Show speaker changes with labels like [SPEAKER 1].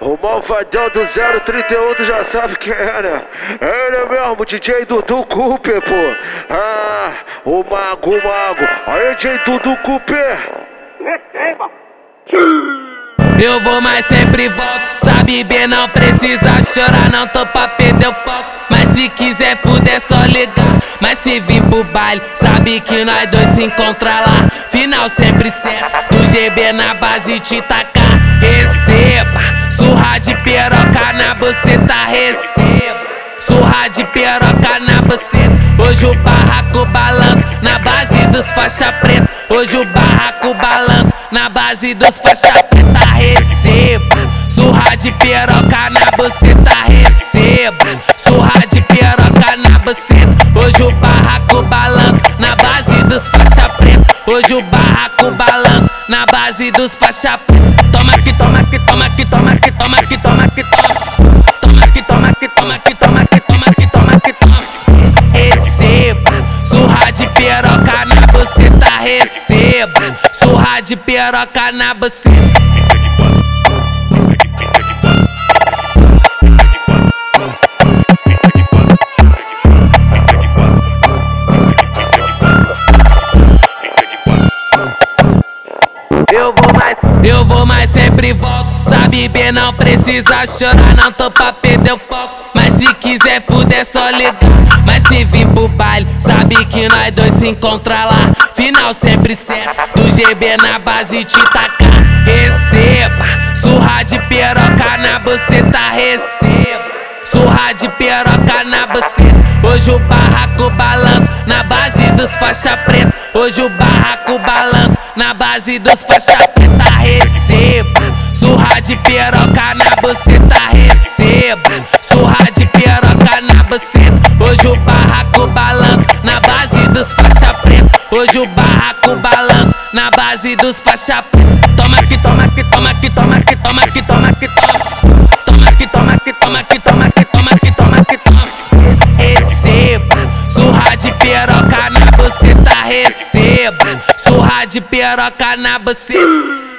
[SPEAKER 1] O malvadão do 031 tu já sabe quem é, né? Ele mesmo, DJ Dudu Cooper, pô. Ah, o mago, o mago. Aí, DJ Dudu Cooper.
[SPEAKER 2] Eu vou, mas sempre volto. Sabe bem, não precisa chorar, não tô pra perder o foco. Mas se quiser fuder, é só ligar. Mas se vir pro baile, sabe que nós dois se encontra lá. Final sempre certo, do GB na base te tacar. Receba! Surra de piroca na buceta, receba. Surra de piroca na buceta. Hoje o barraco balança na base dos faixa preta. Hoje o barraco balança na base dos faixa preta, receba. Surra de piroca na buceta, receba. Surra de piroca na buceta. Hoje o barraco balança na base dos faixa preta. Hoje o barraco balança na base dos faixa preta. Toma que toma que toma que toma que toma que toma que toma. Toma que toma que toma que toma que toma que toma que toma. Receba, surra de piroca na buceta, receba. Surra de piroca na buceta. Eu vou mais, eu vou mais sempre volto. Sabe bem, não precisa chorar, não tô pra perder o foco. Mas se quiser fuder, é só ligar. Mas se vir pro baile, sabe que nós dois se encontra lá. Final sempre certo, do GB na base te tacar. Receba, surra de piroca na buceta, receba. Surra de piroca. Hoje o barraco balança na base dos faixa preta. Hoje o barraco balança na base dos faixa preta. Receba, surra de piroca na buceta. Receba, surra de piroca na buceta. Hoje o barraco balança na base dos faixa preta. Hoje o barraco balança na base dos faixa preta. Toma que toma que toma que toma que toma piroca na buceta, receba.